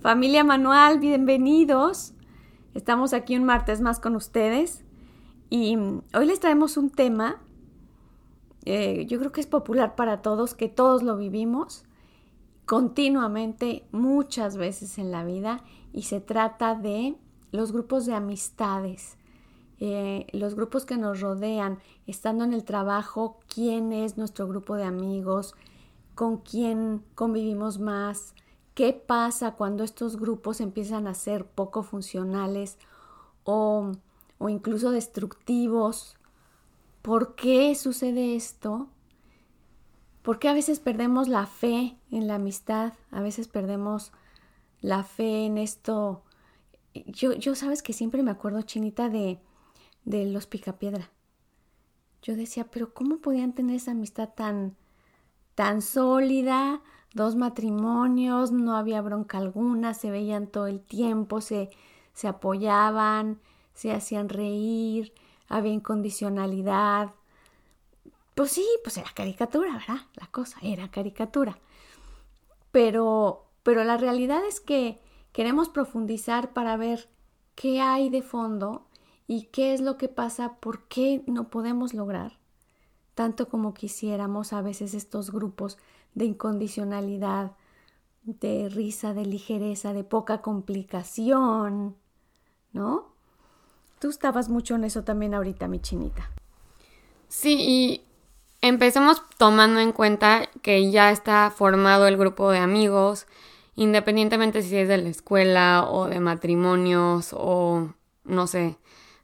Familia Manual, bienvenidos. Estamos aquí un martes más con ustedes y hoy les traemos un tema, eh, yo creo que es popular para todos, que todos lo vivimos continuamente, muchas veces en la vida, y se trata de los grupos de amistades, eh, los grupos que nos rodean, estando en el trabajo, quién es nuestro grupo de amigos, con quién convivimos más, qué pasa cuando estos grupos empiezan a ser poco funcionales o, o incluso destructivos. ¿Por qué sucede esto? ¿Por qué a veces perdemos la fe en la amistad? A veces perdemos la fe en esto. Yo, yo sabes que siempre me acuerdo, Chinita, de, de los Picapiedra. Yo decía, pero ¿cómo podían tener esa amistad tan, tan sólida, dos matrimonios, no había bronca alguna, se veían todo el tiempo, se, se apoyaban, se hacían reír, había incondicionalidad. Pues sí, pues era caricatura, ¿verdad? La cosa era caricatura. Pero, pero la realidad es que queremos profundizar para ver qué hay de fondo y qué es lo que pasa, por qué no podemos lograr tanto como quisiéramos a veces estos grupos de incondicionalidad, de risa, de ligereza, de poca complicación, ¿no? Tú estabas mucho en eso también ahorita, mi chinita. Sí, y empecemos tomando en cuenta que ya está formado el grupo de amigos, independientemente si es de la escuela o de matrimonios o, no sé,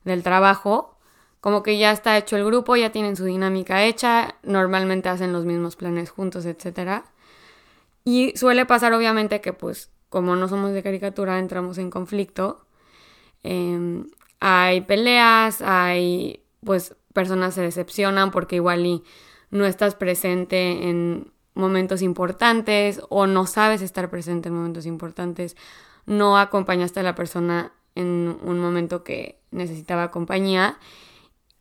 del trabajo, como que ya está hecho el grupo, ya tienen su dinámica hecha, normalmente hacen los mismos planes juntos, etc. Y suele pasar obviamente que pues como no somos de caricatura entramos en conflicto. Em, hay peleas, hay pues personas se decepcionan porque igual no estás presente en momentos importantes o no sabes estar presente en momentos importantes, no acompañaste a la persona en un momento que necesitaba compañía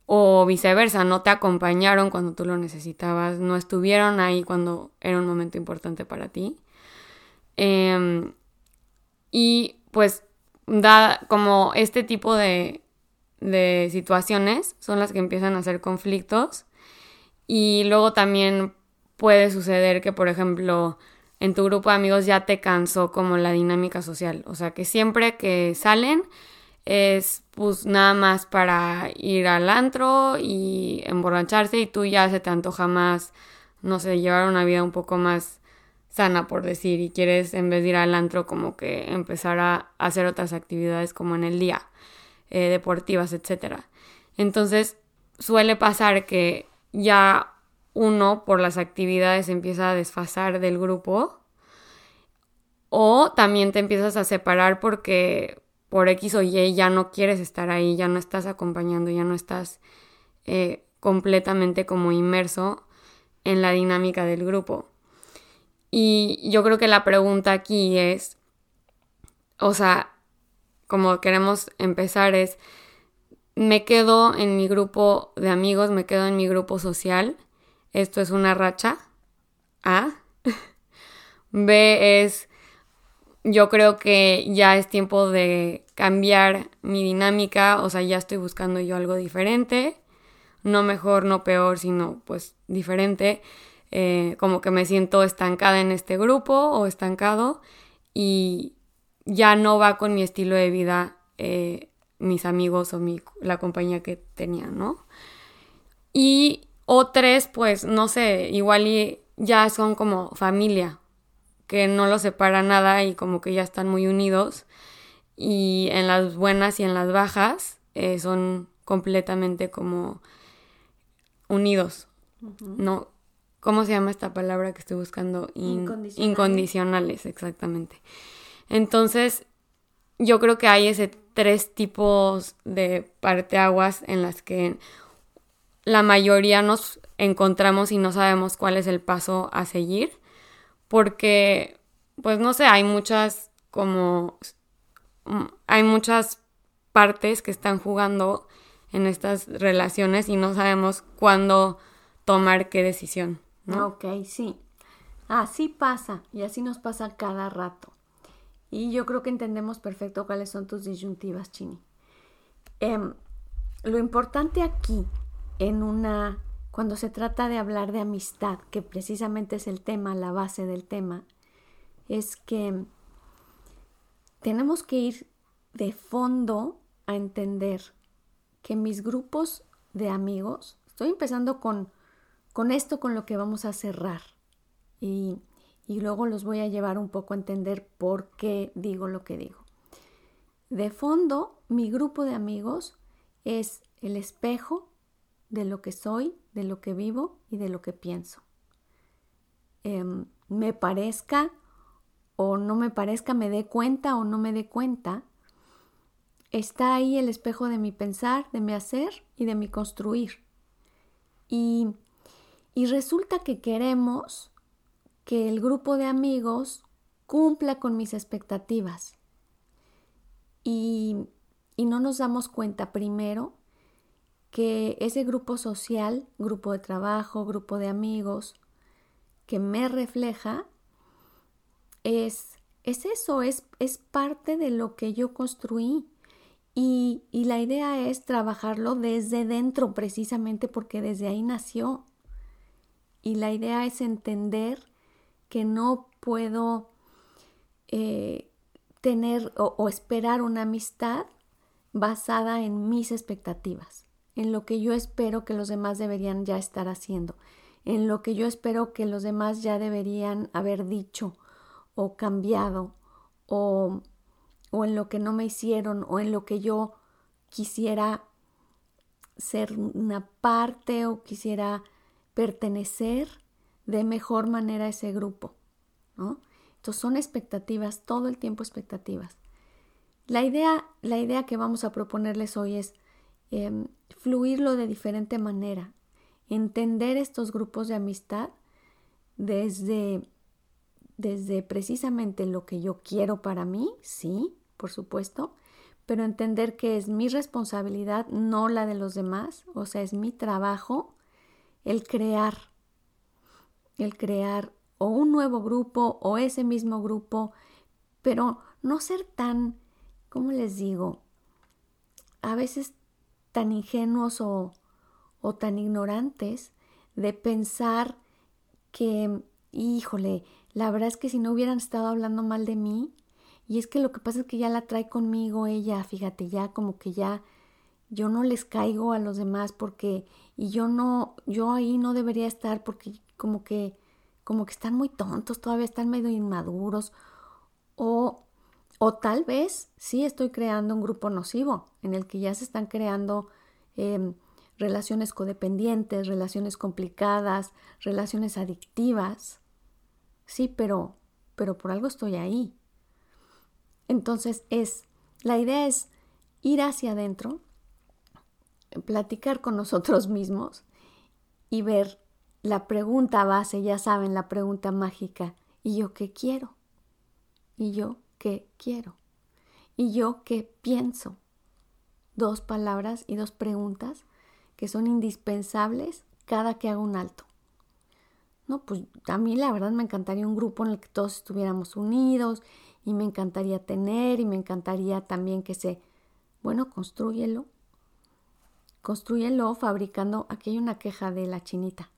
o viceversa, no te acompañaron cuando tú lo necesitabas, no estuvieron ahí cuando era un momento importante para ti. Em, y pues da como este tipo de, de situaciones son las que empiezan a ser conflictos y luego también puede suceder que por ejemplo en tu grupo de amigos ya te cansó como la dinámica social, o sea que siempre que salen es pues nada más para ir al antro y emborracharse y tú ya se te antoja más, no sé, llevar una vida un poco más sana, por decir, y quieres en vez de ir al antro como que empezar a hacer otras actividades como en el día, eh, deportivas, etc. Entonces suele pasar que ya uno por las actividades empieza a desfasar del grupo o también te empiezas a separar porque por X o Y ya no quieres estar ahí, ya no estás acompañando, ya no estás eh, completamente como inmerso en la dinámica del grupo. Y yo creo que la pregunta aquí es, o sea, como queremos empezar es, me quedo en mi grupo de amigos, me quedo en mi grupo social, esto es una racha. A. B es, yo creo que ya es tiempo de cambiar mi dinámica, o sea, ya estoy buscando yo algo diferente, no mejor, no peor, sino pues diferente, eh, como que me siento estancada en este grupo o estancado y ya no va con mi estilo de vida eh, mis amigos o mi, la compañía que tenía, ¿no? Y o tres, pues, no sé, igual y ya son como familia, que no los separa nada y como que ya están muy unidos. Y en las buenas y en las bajas eh, son completamente como unidos, ¿no? ¿cómo se llama esta palabra que estoy buscando? Incondicionales. Incondicionales, exactamente. Entonces, yo creo que hay ese tres tipos de parteaguas en las que la mayoría nos encontramos y no sabemos cuál es el paso a seguir, porque, pues no sé, hay muchas como, hay muchas partes que están jugando en estas relaciones y no sabemos cuándo tomar qué decisión. ¿no? Ok, sí. Así pasa y así nos pasa cada rato. Y yo creo que entendemos perfecto cuáles son tus disyuntivas, Chini. Em, lo importante aquí, en una, cuando se trata de hablar de amistad, que precisamente es el tema, la base del tema, es que tenemos que ir de fondo a entender que mis grupos de amigos, estoy empezando con, con esto, con lo que vamos a cerrar. Y y luego los voy a llevar un poco a entender por qué digo lo que digo. De fondo, mi grupo de amigos es el espejo de lo que soy, de lo que vivo y de lo que pienso. Em, me parezca o no me parezca, me dé cuenta o no me dé cuenta, está ahí el espejo de mi pensar, de mi hacer y de mi construir. Y, y resulta que queremos que el grupo de amigos cumpla con mis expectativas. Y, y no nos damos cuenta primero que ese grupo social, grupo de trabajo, grupo de amigos, que me refleja, es, es eso, es, es parte de lo que yo construí. Y, y, la idea es trabajarlo desde dentro, precisamente porque desde ahí nació. Y la idea es entender que no puedo eh, tener o, esperar una amistad basada en mis expectativas, en lo que yo espero que los demás deberían ya estar haciendo, en lo que yo espero que los demás ya deberían haber dicho o cambiado o, o en lo que no me hicieron o en lo que yo quisiera ser una parte o quisiera pertenecer de mejor manera a ese grupo, ¿no? Entonces son expectativas, todo el tiempo expectativas. La idea, la idea que vamos a proponerles hoy es em, fluirlo de diferente manera, entender estos grupos de amistad desde, desde precisamente lo que yo quiero para mí, sí, por supuesto, pero entender que es mi responsabilidad, no la de los demás, o sea, es mi trabajo el crear el crear o un nuevo grupo o ese mismo grupo, pero no ser tan, ¿cómo les digo? A veces tan ingenuos o, o tan ignorantes de pensar que, híjole, la verdad es que si no hubieran estado hablando mal de mí, y es que lo que pasa es que ya la trae conmigo ella, fíjate, ya como que ya yo no les caigo a los demás porque y yo no yo ahí no debería estar porque como que, como que están muy tontos, todavía están medio inmaduros, o, o tal vez sí estoy creando un grupo nocivo en el que ya se están creando em, relaciones codependientes, relaciones complicadas, relaciones adictivas. Sí, pero, pero por algo estoy ahí. Entonces es, la idea es ir hacia adentro, platicar con nosotros mismos y ver la pregunta base, ya saben, la pregunta mágica, ¿y yo qué quiero? ¿Y yo qué quiero? ¿Y yo qué pienso? Dos palabras y dos preguntas que son indispensables cada que hago un alto. No, pues a mí la verdad me encantaría un grupo en el que todos estuviéramos unidos y me encantaría tener y me encantaría también que se, bueno, construyelo. Construyelo fabricando, aquí hay una queja de la chinita.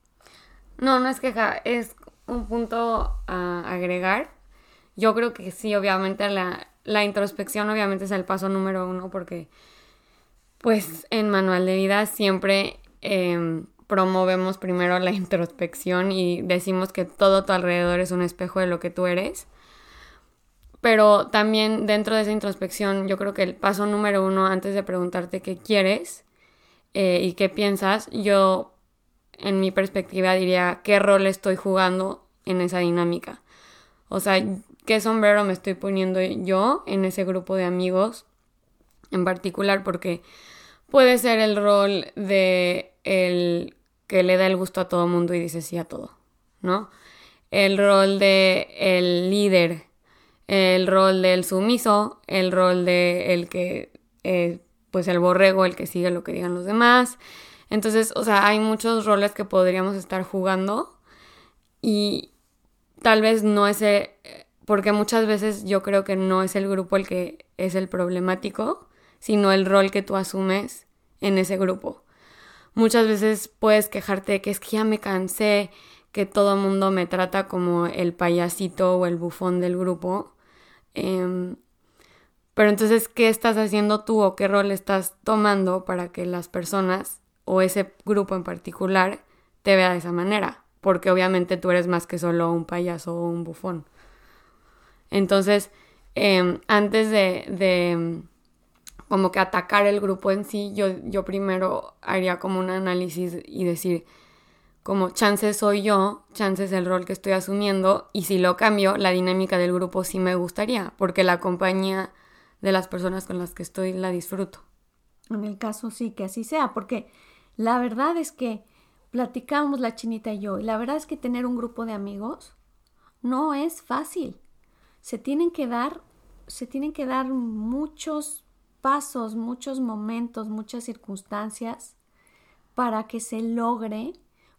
No, no es queja, es un punto a agregar. Yo creo que sí, obviamente la, la introspección obviamente es el paso número uno porque pues en Manual de Vida siempre em, promovemos primero la introspección y decimos que todo tu alrededor es un espejo de lo que tú eres. Pero también dentro de esa introspección yo creo que el paso número uno antes de preguntarte qué quieres eh, y qué piensas, yo en mi perspectiva diría qué rol estoy jugando en esa dinámica. O sea, qué sombrero me estoy poniendo yo en ese grupo de amigos en particular porque puede ser el rol de el que le da el gusto a todo mundo y dice sí a todo, ¿no? El rol de el líder, el rol del sumiso, el rol de el que eh, pues el borrego, el que sigue lo que digan los demás. Entonces, o sea, hay muchos roles que podríamos estar jugando y tal vez no es, el, porque muchas veces yo creo que no es el grupo el que es el problemático, sino el rol que tú asumes en ese grupo. Muchas veces puedes quejarte de que es que ya me cansé, que todo el mundo me trata como el payasito o el bufón del grupo. Em, pero entonces, ¿qué estás haciendo tú o qué rol estás tomando para que las personas o ese grupo en particular te vea de esa manera? Porque obviamente tú eres más que solo un payaso o un bufón. Entonces, em, antes de, de como que atacar el grupo en sí, yo, yo primero haría como un análisis y decir, como chances soy yo, chances el rol que estoy asumiendo, y si lo cambio, la dinámica del grupo sí me gustaría, porque la compañía de las personas con las que estoy la disfruto. En el caso sí que así sea, porque la verdad es que platicamos la chinita y yo, y la verdad es que tener un grupo de amigos no es fácil. Se tienen que dar, se tienen que dar muchos pasos, muchos momentos, muchas circunstancias para que se logre,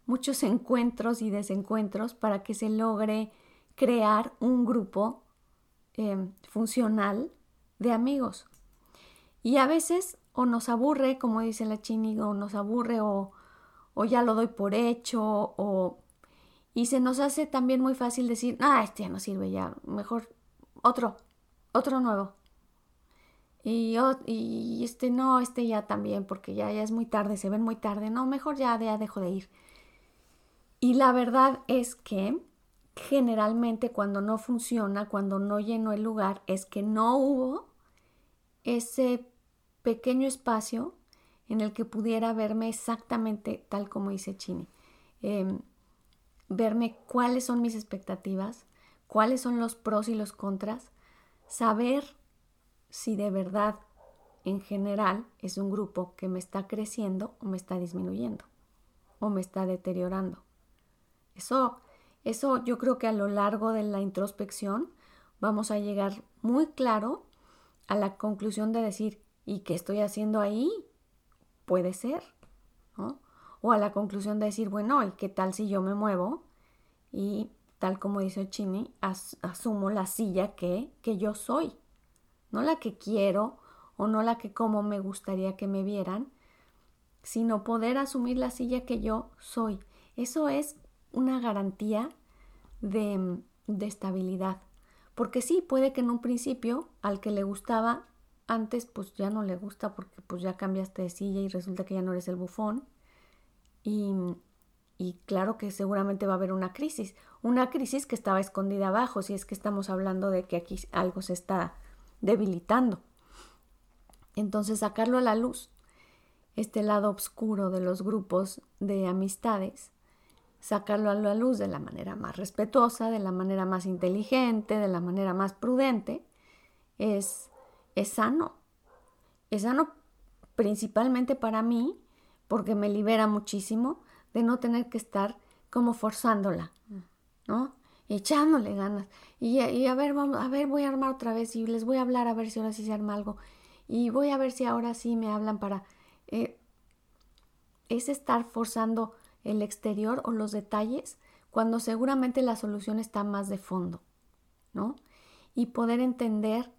muchos encuentros y desencuentros, para que se logre crear un grupo eh, funcional de amigos. Y a veces o nos aburre, como dice la chini, o nos aburre o, o ya lo doy por hecho, o... Y se nos hace también muy fácil decir, ah, este ya no sirve, ya, mejor otro, otro nuevo. Y, y este no, este ya también, porque ya, ya es muy tarde, se ven muy tarde. No, mejor ya, ya dejo de ir. Y la verdad es que generalmente cuando no funciona, cuando no llenó el lugar, es que no hubo ese pequeño espacio en el que pudiera verme exactamente tal como dice Chini. Em, verme cuáles son mis expectativas, cuáles son los pros y los contras, saber si de verdad en general es un grupo que me está creciendo o me está disminuyendo o me está deteriorando. Eso, eso yo creo que a lo largo de la introspección vamos a llegar muy claro a la conclusión de decir, ¿y qué estoy haciendo ahí? Puede ser, ¿no? O a la conclusión de decir, bueno, ¿y qué tal si yo me muevo? Y tal como dice Chini, asumo la silla que, que yo soy no la que quiero o no la que como me gustaría que me vieran, sino poder asumir la silla que yo soy. Eso es una garantía de, de estabilidad. Porque sí, puede que en un principio al que le gustaba antes, pues ya no le gusta porque pues ya cambiaste de silla y resulta que ya no eres el bufón. Y, y claro que seguramente va a haber una crisis. Una crisis que estaba escondida abajo, si es que estamos hablando de que aquí algo se está debilitando. Entonces sacarlo a la luz, este lado oscuro de los grupos de amistades, sacarlo a la luz de la manera más respetuosa, de la manera más inteligente, de la manera más prudente, es, es sano. Es sano principalmente para mí, porque me libera muchísimo de no tener que estar como forzándola, ¿no? Echándole ganas. Y, a ver, vamos, a ver, voy a armar otra vez y les voy a hablar a ver si ahora sí se arma algo. Y voy a ver si ahora sí me hablan para... Eh, es estar forzando el exterior o los detalles cuando seguramente la solución está más de fondo, ¿no? Y poder entender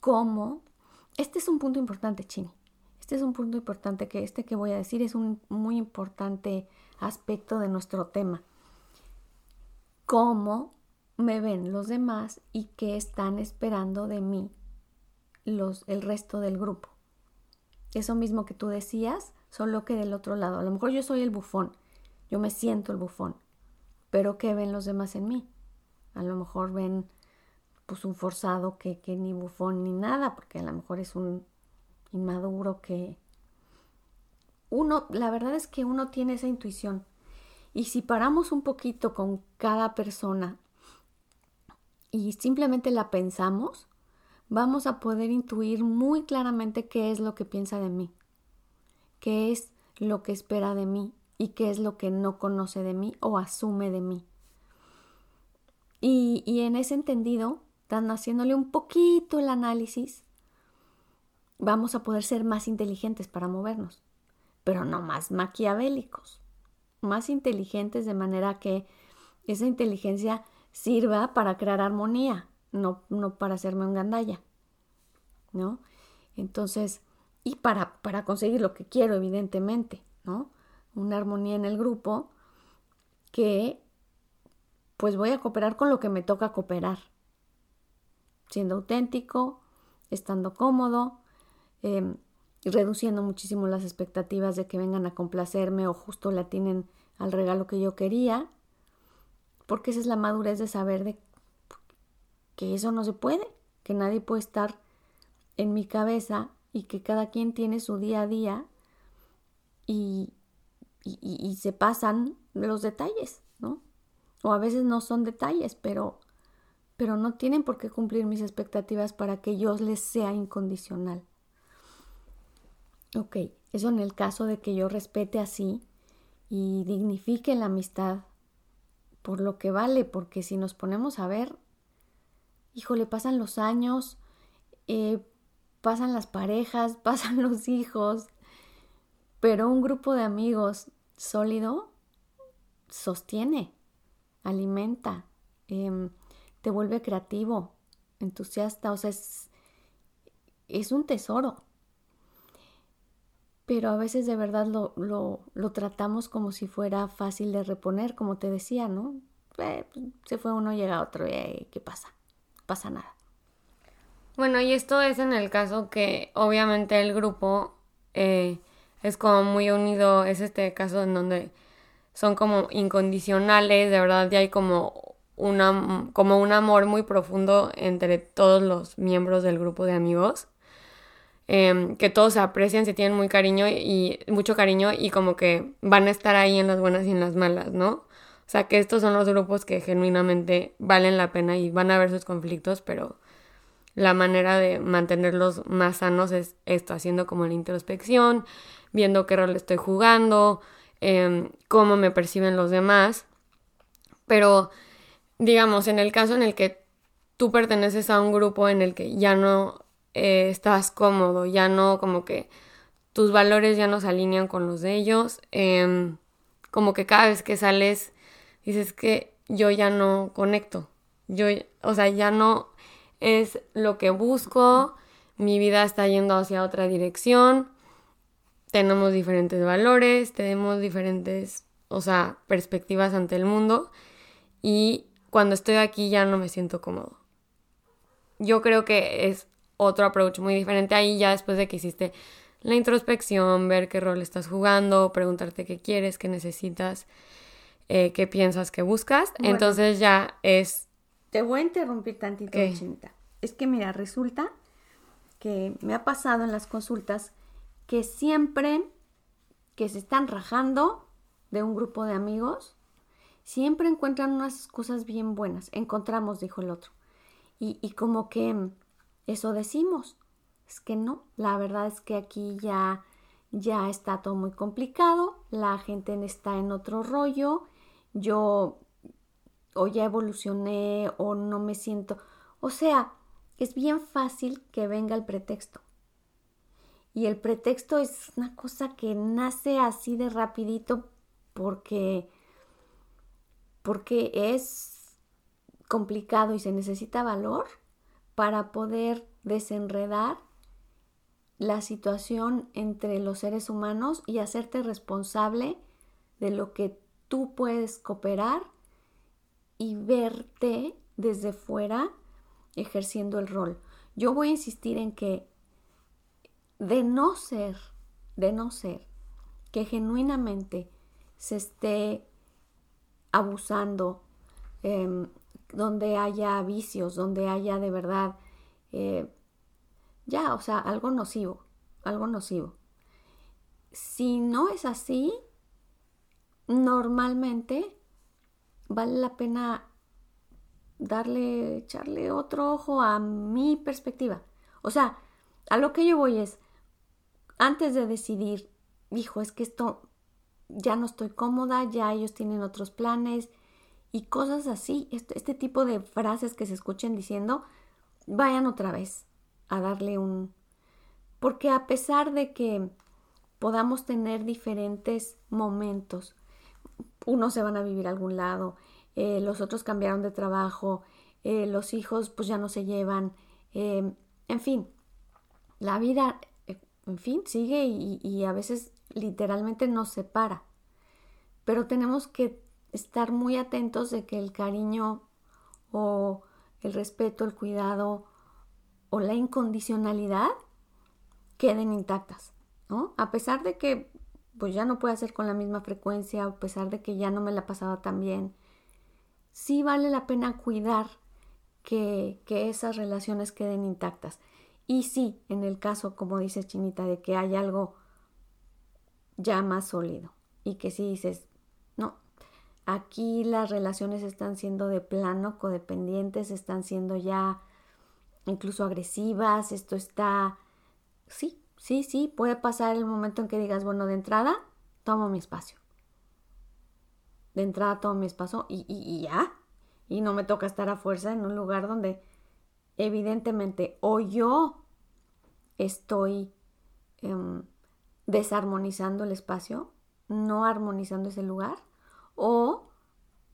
cómo... Este es un punto importante, Chini. Este es un punto importante que este que voy a decir es un muy importante aspecto de nuestro tema. Cómo me ven los demás y qué están esperando de mí los, el resto del grupo. Eso mismo que tú decías, solo que del otro lado. A lo mejor yo soy el bufón, yo me siento el bufón, pero ¿qué ven los demás en mí? A lo mejor ven pues un forzado que, que ni bufón ni nada, porque a lo mejor es un inmaduro que uno, la verdad es que uno tiene esa intuición Y si paramos un poquito con cada persona y simplemente la pensamos, vamos a poder intuir muy claramente qué es lo que piensa de mí, qué es lo que espera de mí y qué es lo que no conoce de mí o asume de mí. Y, y en ese entendido, dan haciéndole un poquito el análisis, vamos a poder ser más inteligentes para movernos, pero no más maquiavélicos, más inteligentes de manera que esa inteligencia sirva para crear armonía, no, no para hacerme un gandalla, ¿no? Entonces, y para, para conseguir lo que quiero, evidentemente, ¿no? Una armonía en el grupo que pues voy a cooperar con lo que me toca cooperar, siendo auténtico, estando cómodo, em, reduciendo muchísimo las expectativas de que vengan a complacerme o justo la tienen al regalo que yo quería, porque esa es la madurez de saber de que eso no se puede, que nadie puede estar en mi cabeza y que cada quien tiene su día a día y, y, se pasan los detalles, ¿no? O a veces no son detalles, pero, pero no tienen por qué cumplir mis expectativas para que yo les sea incondicional. Ok, eso en el caso de que yo respete así y dignifique la amistad por lo que vale, porque si nos ponemos a ver, híjole, pasan los años, eh, pasan las parejas, pasan los hijos, pero un grupo de amigos sólido sostiene, alimenta, em, te vuelve creativo, entusiasta, o sea, es, es un tesoro pero a veces de verdad lo, lo, lo, tratamos como si fuera fácil de reponer, como te decía, ¿no? Eh, se fue uno, llega otro, eh, ¿qué pasa? pasa nada. Bueno, y esto es en el caso que obviamente el grupo eh, es como muy unido, es este caso en donde son como incondicionales, de verdad ya hay como, una, como un amor muy profundo entre todos los miembros del grupo de amigos. Em, que todos se aprecian, se tienen muy cariño y mucho cariño y como que van a estar ahí en las buenas y en las malas, ¿no? O sea que estos son los grupos que genuinamente valen la pena y van a haber sus conflictos, pero la manera de mantenerlos más sanos es esto, haciendo como la introspección, viendo qué rol estoy jugando, em, cómo me perciben los demás. Pero, digamos, en el caso en el que tú perteneces a un grupo en el que ya no eh, estás cómodo, ya no como que tus valores ya no se alinean con los de ellos, em, como que cada vez que sales dices que yo ya no conecto, yo, o sea, ya no es lo que busco, mi vida está yendo hacia otra dirección, tenemos diferentes valores, tenemos diferentes, o sea, perspectivas ante el mundo y cuando estoy aquí ya no me siento cómodo. Yo creo que es otro approach muy diferente ahí ya después de que hiciste la introspección, ver qué rol estás jugando, preguntarte qué quieres, qué necesitas, eh, qué piensas que buscas. Entonces ya es... Te voy a interrumpir tantito, Chinita. Es que mira, resulta que me ha pasado en las consultas que siempre que se están rajando de un grupo de amigos, siempre encuentran unas cosas bien buenas. Encontramos, dijo el otro. Y, y como que eso decimos. Es que no, la verdad es que aquí ya ya está todo muy complicado, la gente está en otro rollo, yo o ya evolucioné o no me siento, o sea, es bien fácil que venga el pretexto. Y el pretexto es una cosa que nace así de rapidito porque porque es complicado y se necesita valor para poder desenredar la situación entre los seres humanos y hacerte responsable de lo que tú puedes cooperar y verte desde fuera ejerciendo el rol. Yo voy a insistir en que de no ser, de no ser que genuinamente se esté abusando, eh, donde haya vicios, donde haya de verdad, eh, ya, o sea, algo nocivo, algo nocivo. Si no es así, normalmente vale la pena darle, echarle otro ojo a mi perspectiva. O sea, a lo que yo voy es, antes de decidir, hijo, es que esto ya no estoy cómoda, ya ellos tienen otros planes y cosas así, este, este tipo de frases que se escuchen diciendo, vayan otra vez a darle un... Porque a pesar de que podamos tener diferentes momentos, unos se van a vivir a algún lado, eh, los otros cambiaron de trabajo, eh, los hijos pues ya no se llevan, eh, en fin, la vida, en fin, sigue y, y a veces literalmente nos separa. Pero tenemos que estar muy atentos de que el cariño o el respeto, el cuidado o la incondicionalidad queden intactas, ¿no? A pesar de que pues ya no puede hacer con la misma frecuencia, a pesar de que ya no me la pasaba tan bien, sí vale la pena cuidar que, que esas relaciones queden intactas. Y sí, en el caso, como dice Chinita, de que hay algo ya más sólido y que si dices, aquí las relaciones están siendo de plano, codependientes, están siendo ya incluso agresivas, esto está, sí, sí, sí, puede pasar el momento en que digas, bueno, de entrada, tomo mi espacio. De entrada tomo mi espacio y, ya. Y no me toca estar a fuerza en un lugar donde evidentemente o yo estoy em, desarmonizando el espacio, no armonizando ese lugar, o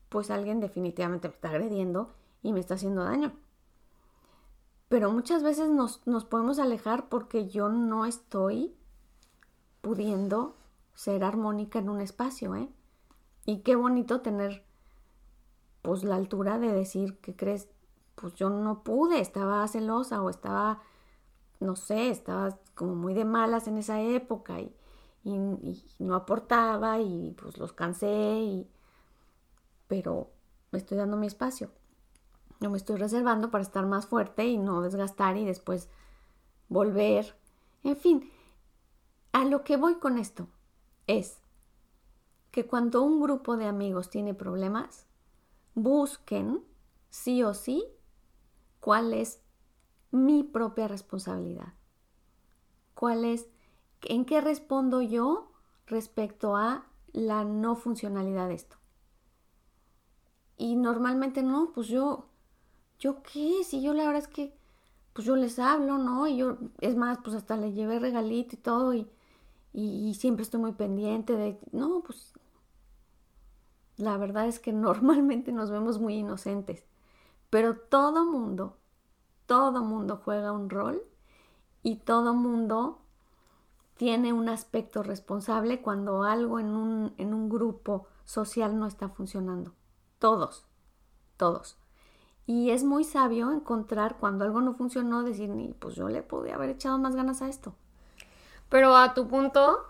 pues alguien definitivamente me está agrediendo y me está haciendo daño. Pero muchas veces nos, nos podemos alejar porque yo no estoy pudiendo ser armónica en un espacio, ¿eh? Y qué bonito tener pues la altura de decir que crees, pues yo no pude, estaba celosa o estaba no sé, estaba como muy de malas en esa época y, no aportaba y pues los cansé y pero me estoy dando mi espacio. No me estoy reservando para estar más fuerte y no desgastar y después volver. En fin, a lo que voy con esto es que cuando un grupo de amigos tiene problemas, busquen sí o sí cuál es mi propia responsabilidad. ¿Cuál es, en qué respondo yo respecto a la no funcionalidad de esto? Y normalmente no, pues yo, yo qué, si yo la verdad es que, pues yo les hablo, ¿no? Y yo, es más, pues hasta les llevé regalito y todo y, y siempre estoy muy pendiente de, no, pues la verdad es que normalmente nos vemos muy inocentes, pero todo mundo todo mundo juega un rol y todo mundo tiene un aspecto responsable cuando algo en un, en un grupo social no está funcionando. Todos, todos. Y es muy sabio encontrar cuando algo no funcionó, decir, pues yo le podía haber echado más ganas a esto. Pero a tu punto,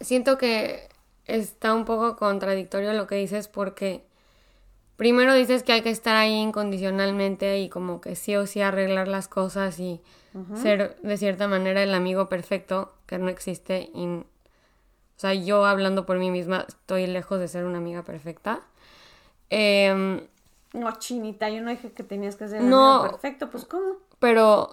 siento que está un poco contradictorio lo que dices porque primero dices que hay que estar ahí incondicionalmente y como que sí o sí arreglar las cosas y ser de cierta manera el amigo perfecto que no existe. Y, o sea, yo hablando por mí misma estoy lejos de ser una amiga perfecta. Em, no, chinita, yo no dije que tenías que un amigo perfecto, pues ¿cómo? Pero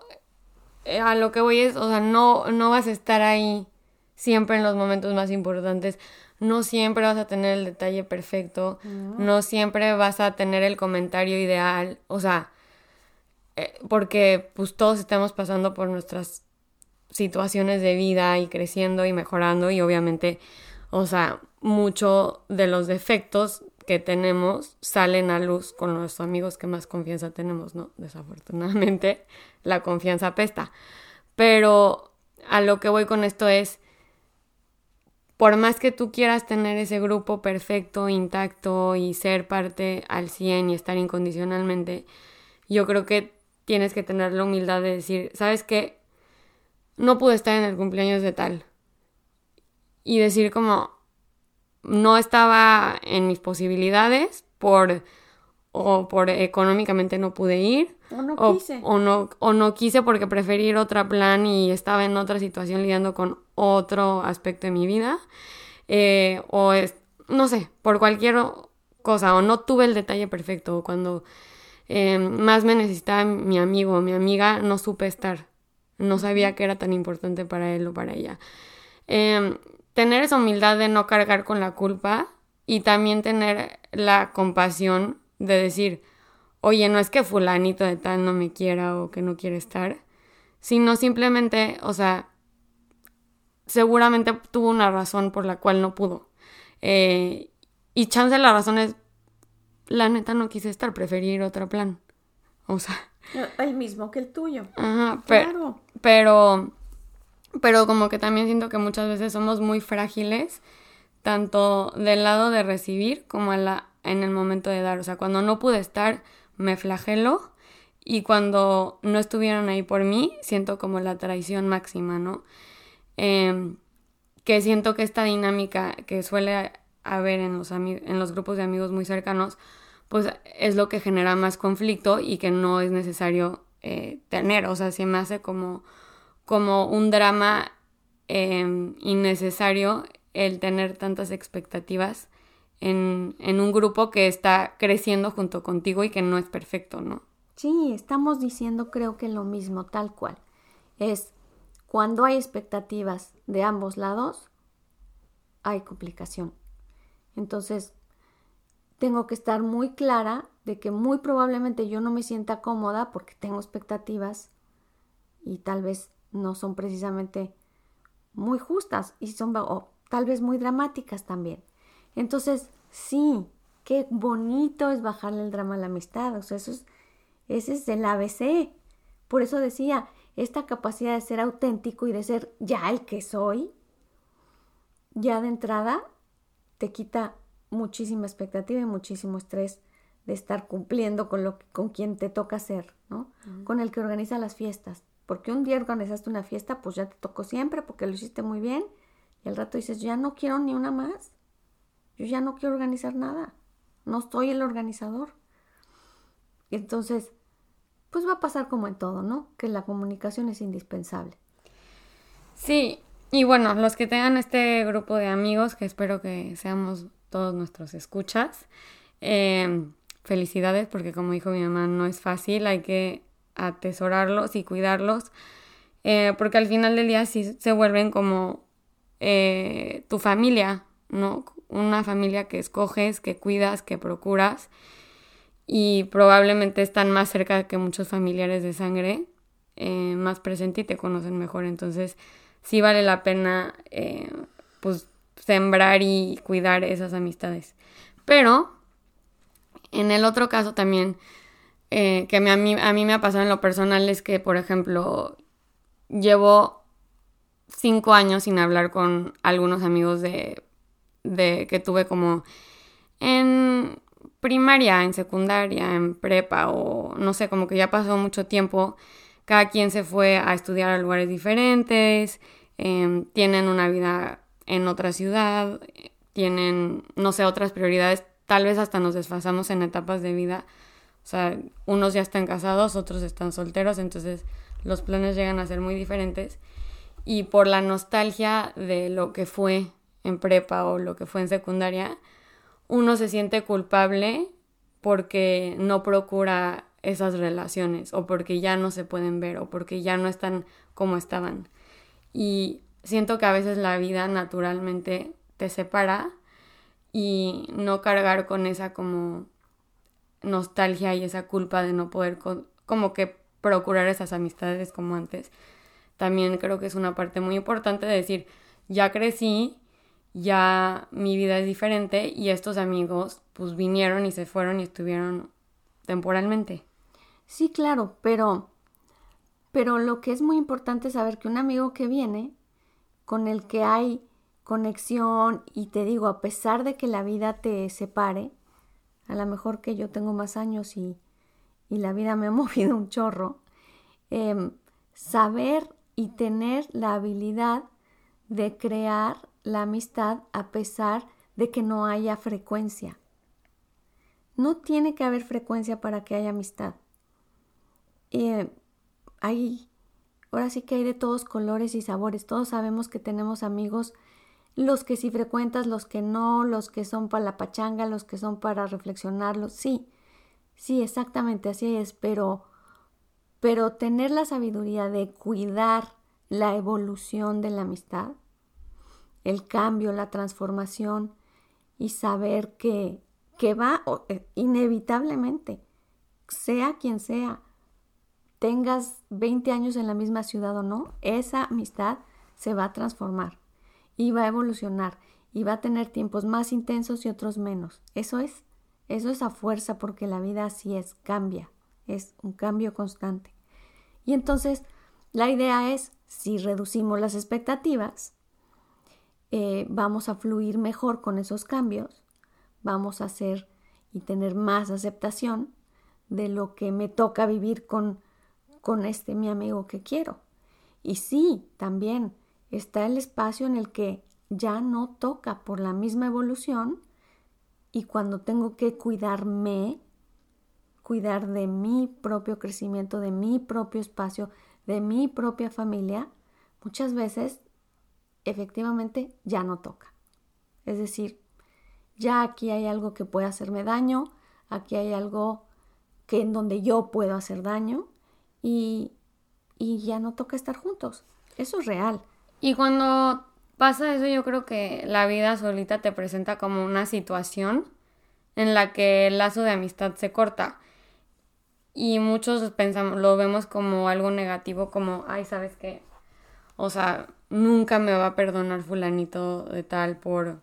eh, a lo que voy es, o sea, no, no vas a estar ahí siempre en los momentos más importantes. No siempre vas a tener el detalle perfecto, no, siempre vas a tener el comentario ideal, o sea, eh, porque pues todos estamos pasando por nuestras situaciones de vida y creciendo y mejorando y obviamente, o sea, mucho de los defectos que tenemos salen a luz con los amigos que más confianza tenemos, ¿no? Desafortunadamente, la confianza apesta. Pero a lo que voy con esto es, por más que tú quieras tener ese grupo perfecto, intacto y ser parte al 100 y estar incondicionalmente, yo creo que tienes que tener la humildad de decir, ¿sabes qué? No pude estar en el cumpleaños de tal. Y decir como, no estaba en mis posibilidades por o por económicamente no pude ir. O no quise. O no, o no quise porque preferí ir otro plan y estaba en otra situación lidiando con otro aspecto de mi vida. Eh, o no sé, por cualquier cosa, o no tuve el detalle perfecto, o cuando eh, más me necesitaba mi amigo o mi amiga, no supe estar. No sabía que era tan importante para él o para ella. Em, tener esa humildad de no cargar con la culpa y también tener la compasión de decir, oye, no es que fulanito de tal no me quiera o que no quiere estar, sino simplemente, o sea, seguramente tuvo una razón por la cual no pudo. Eh, y chance la razón es, la neta no quise estar, preferir otro plan. O sea. El mismo que el tuyo. Ajá, claro. pero, pero como que también siento que muchas veces somos muy frágiles, tanto del lado de recibir como la, en el momento de dar. O sea, cuando no pude estar, me flagelo. Y cuando no estuvieron ahí por mí, siento como la traición máxima, ¿no? Em, que siento que esta dinámica que suele haber en los, en los grupos de amigos muy cercanos, pues es lo que genera más conflicto y que no es necesario eh, tener. O sea, se me hace como, como un drama em, innecesario el tener tantas expectativas en, en un grupo que está creciendo junto contigo y que no es perfecto, ¿no? Sí, estamos diciendo creo que lo mismo, tal cual. Es cuando hay expectativas de ambos lados, hay complicación. Entonces, tengo que estar muy clara de que muy probablemente yo no me sienta cómoda porque tengo expectativas y tal vez no son precisamente muy justas y son o tal vez muy dramáticas también. Entonces, sí, qué bonito es bajarle el drama a la amistad, o sea, eso es, ese es el ABC. Por eso decía, esta capacidad de ser auténtico y de ser ya el que soy, ya de entrada te quita muchísima expectativa y muchísimo estrés de estar cumpliendo con lo con quien te toca hacer, ¿no? Con el que organiza las fiestas. Porque un día organizaste una fiesta, pues ya te tocó siempre porque lo hiciste muy bien. Y al rato dices, ya no quiero ni una más. Yo ya no quiero organizar nada. No soy el organizador. Entonces, pues va a pasar como en todo, ¿no? Que la comunicación es indispensable. Sí, y bueno, los que tengan este grupo de amigos, que espero que seamos todos nuestros escuchas. Em, felicidades porque como dijo mi mamá, no es fácil, hay que atesorarlos y cuidarlos, eh, porque al final del día sí se vuelven como eh, tu familia, ¿no? Una familia que escoges, que cuidas, que procuras y probablemente están más cerca que muchos familiares de sangre, eh, más presente y te conocen mejor, entonces sí vale la pena pues sembrar y cuidar esas amistades. Pero, en el otro caso también, eh, que a mí, me ha pasado en lo personal es que, por ejemplo, llevo cinco años sin hablar con algunos amigos de, de que tuve como en primaria, en secundaria, en prepa o no sé, como que ya pasó mucho tiempo. Cada quien se fue a estudiar a lugares diferentes, em, tienen una vida en otra ciudad, tienen, no sé, otras prioridades, tal vez hasta nos desfasamos en etapas de vida. O sea, unos ya están casados, otros están solteros, entonces los planes llegan a ser muy diferentes. Y por la nostalgia de lo que fue en prepa o lo que fue en secundaria, uno se siente culpable porque no procura esas relaciones o porque ya no se pueden ver o porque ya no están como estaban. Y siento que a veces la vida naturalmente te separa y no cargar con esa como nostalgia y esa culpa de no poder como que procurar esas amistades como antes. También creo que es una parte muy importante de decir, ya crecí, ya mi vida es diferente y estos amigos pues vinieron y se fueron y estuvieron temporalmente. Sí, claro, pero pero lo que es muy importante es saber que un amigo que viene con el que hay conexión y te digo, a pesar de que la vida te separe, a lo mejor que yo tengo más años y, y la vida me ha movido un chorro, em, saber y tener la habilidad de crear la amistad a pesar de que no haya frecuencia. No tiene que haber frecuencia para que haya amistad. Eh, hay ahora sí que hay de todos colores y sabores. Todos sabemos que tenemos amigos los que sí frecuentas, los que no, los que son para la pachanga, los que son para reflexionarlos, sí, sí, exactamente así es, pero, pero tener la sabiduría de cuidar la evolución de la amistad, el cambio, la transformación y saber que, que va eh, inevitablemente, sea quien sea, tengas 20 años en la misma ciudad o no, esa amistad se va a transformar y va a evolucionar y va a tener tiempos más intensos y otros menos. Eso es, eso es a fuerza porque la vida así es, cambia, es un cambio constante. Y entonces la idea es, si reducimos las expectativas, eh, vamos a fluir mejor con esos cambios, vamos a hacer y tener más aceptación de lo que me toca vivir con, con este mi amigo que quiero. Y sí, también está el espacio en el que ya no toca por la misma evolución y cuando tengo que cuidarme, cuidar de mi propio crecimiento, de mi propio espacio, de mi propia familia, muchas veces efectivamente ya no toca. Es decir, ya aquí hay algo que puede hacerme daño, aquí hay algo que en donde yo puedo hacer daño y, y ya no toca estar juntos. Eso es real. Y cuando pasa eso, yo creo que la vida solita te presenta como una situación en la que el lazo de amistad se corta. Y muchos pensamos, lo vemos como algo negativo, como, ay, ¿sabes qué? O sea, nunca me va a perdonar fulanito de tal por,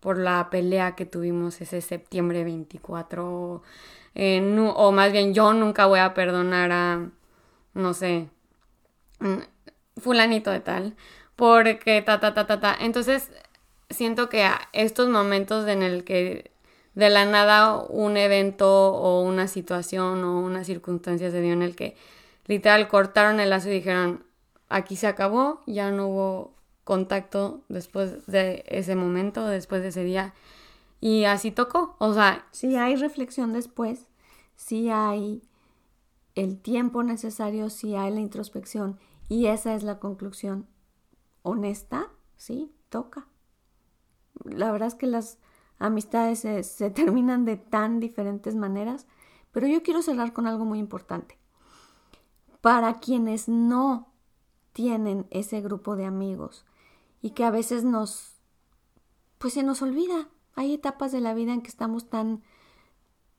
por la pelea que tuvimos ese septiembre 24. Eh, o más bien, yo nunca voy a perdonar a, no sé, fulanito de tal porque ta, ta, ta, ta, ta. Entonces, siento que estos momentos en el que de la nada un evento o una situación o una circunstancia se dio en el que literal cortaron el lazo y dijeron, aquí se acabó, ya no hubo contacto después de ese momento, después de ese día. Y así tocó. O sea... Si hay reflexión después, si hay el tiempo necesario, si hay la introspección. Y esa es la conclusión honesta, sí, toca. La verdad es que las amistades se, terminan de tan diferentes maneras, pero yo quiero cerrar con algo muy importante. Para quienes no tienen ese grupo de amigos y que a veces nos, pues se nos olvida. Hay etapas de la vida en que estamos tan,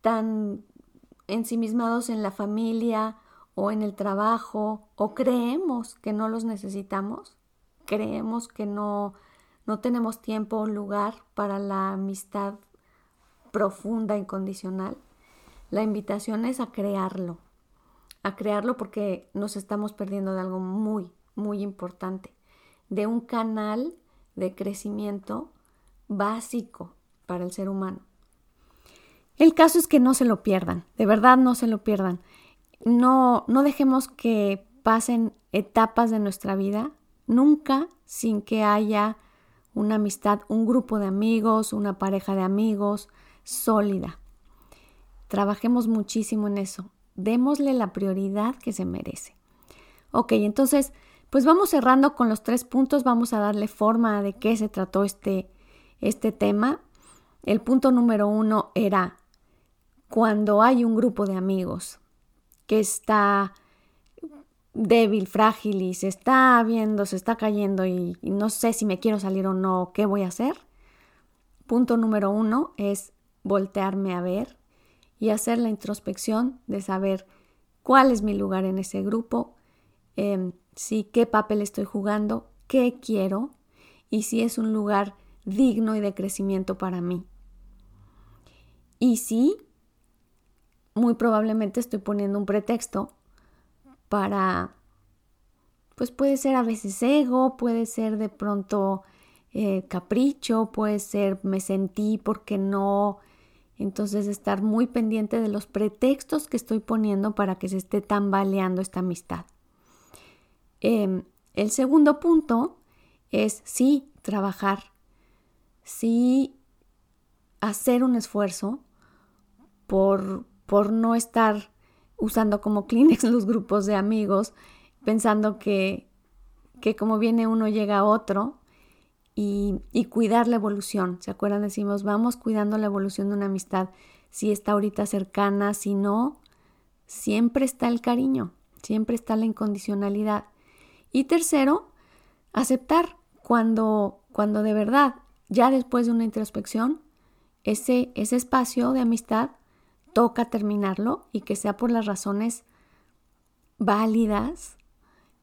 tan ensimismados en la familia o en el trabajo o creemos que no los necesitamos creemos que no, no tenemos tiempo o lugar para la amistad profunda, incondicional, la invitación es a crearlo, a crearlo porque nos estamos perdiendo de algo muy, muy importante, de un canal de crecimiento básico para el ser humano. El caso es que no se lo pierdan, de verdad no se lo pierdan. No, no dejemos que pasen etapas de nuestra vida nunca sin que haya una amistad, un grupo de amigos, una pareja de amigos sólida. Trabajemos muchísimo en eso. Démosle la prioridad que se merece. Ok, entonces, pues vamos cerrando con los tres puntos. Vamos a darle forma de qué se trató este, este tema. El punto número uno era cuando hay un grupo de amigos que está débil, frágil y se está viendo, se está cayendo y, no sé si me quiero salir o no, ¿qué voy a hacer? Punto número uno es voltearme a ver y hacer la introspección de saber cuál es mi lugar en ese grupo, eh, si qué papel estoy jugando, qué quiero y si es un lugar digno y de crecimiento para mí. Y si muy probablemente estoy poniendo un pretexto para, pues puede ser a veces ego, puede ser de pronto eh, capricho, puede ser me sentí porque no. Entonces estar muy pendiente de los pretextos que estoy poniendo para que se esté tambaleando esta amistad. Em, el segundo punto es sí trabajar, sí hacer un esfuerzo por, por no estar usando como Kleenex los grupos de amigos, pensando que, que como viene uno llega otro y, y, cuidar la evolución. ¿Se acuerdan? Decimos, vamos cuidando la evolución de una amistad. Si está ahorita cercana, si no, siempre está el cariño, siempre está la incondicionalidad. Y tercero, aceptar cuando, cuando de verdad, ya después de una introspección, ese, ese espacio de amistad toca terminarlo y que sea por las razones válidas,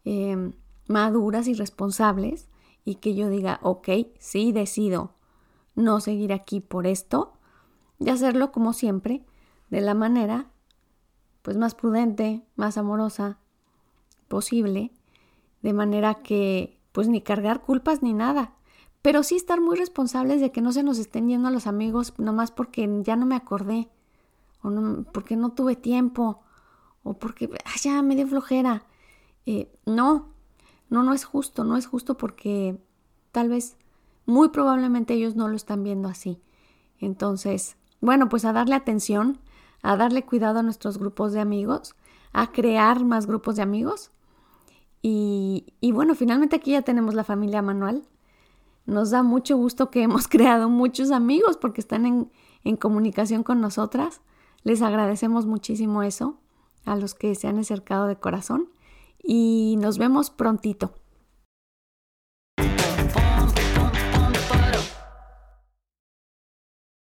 em, maduras y responsables y que yo diga, ok, sí decido no seguir aquí por esto y hacerlo como siempre, de la manera pues más prudente, más amorosa posible, de manera que pues ni cargar culpas ni nada, pero sí estar muy responsables de que no se nos estén yendo a los amigos nomás porque ya no me acordé porque no tuve tiempo o porque ya me dio flojera. Eh, no, no, no es justo, no es justo porque tal vez, muy probablemente ellos no lo están viendo así. Entonces, bueno, pues a darle atención, a darle cuidado a nuestros grupos de amigos, a crear más grupos de amigos. Y, y bueno, finalmente aquí ya tenemos la familia manual. Nos da mucho gusto que hemos creado muchos amigos porque están en, en comunicación con nosotras. Les agradecemos muchísimo eso a los que se han acercado de corazón y nos vemos prontito.